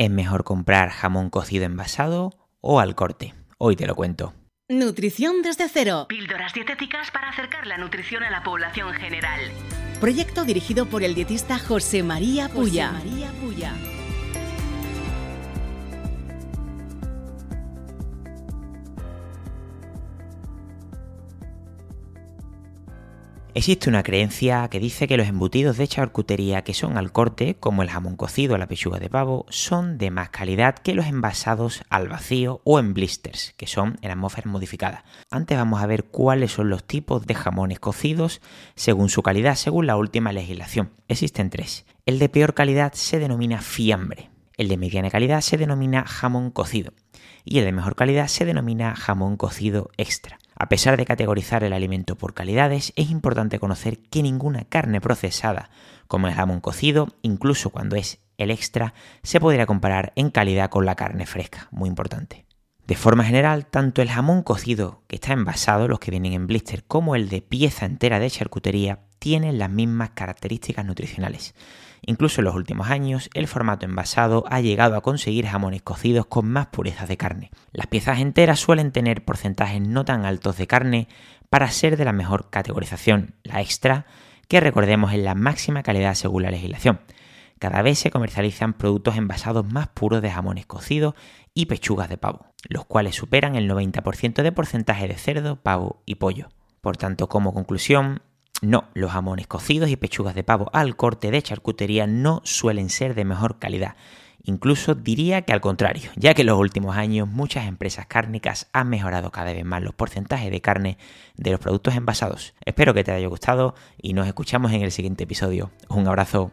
¿Es mejor comprar jamón cocido envasado o al corte? Hoy te lo cuento. Nutrición desde cero. Píldoras dietéticas para acercar la nutrición a la población general. Proyecto dirigido por el dietista José María Puya. José María Puya. Existe una creencia que dice que los embutidos de charcutería que son al corte, como el jamón cocido o la pechuga de pavo, son de más calidad que los envasados al vacío o en blisters, que son en atmósfera modificada. Antes vamos a ver cuáles son los tipos de jamones cocidos según su calidad, según la última legislación. Existen tres. El de peor calidad se denomina fiambre. El de mediana calidad se denomina jamón cocido. Y el de mejor calidad se denomina jamón cocido extra. A pesar de categorizar el alimento por calidades, es importante conocer que ninguna carne procesada, como el jamón cocido, incluso cuando es el extra, se podría comparar en calidad con la carne fresca, muy importante. De forma general, tanto el jamón cocido que está envasado, los que vienen en blister, como el de pieza entera de charcutería, tienen las mismas características nutricionales. Incluso en los últimos años, el formato envasado ha llegado a conseguir jamones cocidos con más pureza de carne. Las piezas enteras suelen tener porcentajes no tan altos de carne para ser de la mejor categorización, la extra, que recordemos es la máxima calidad según la legislación. Cada vez se comercializan productos envasados más puros de jamones cocidos y pechugas de pavo, los cuales superan el 90% de porcentaje de cerdo, pavo y pollo. Por tanto, como conclusión, no, los jamones cocidos y pechugas de pavo al corte de charcutería no suelen ser de mejor calidad. Incluso diría que al contrario, ya que en los últimos años muchas empresas cárnicas han mejorado cada vez más los porcentajes de carne de los productos envasados. Espero que te haya gustado y nos escuchamos en el siguiente episodio. Un abrazo.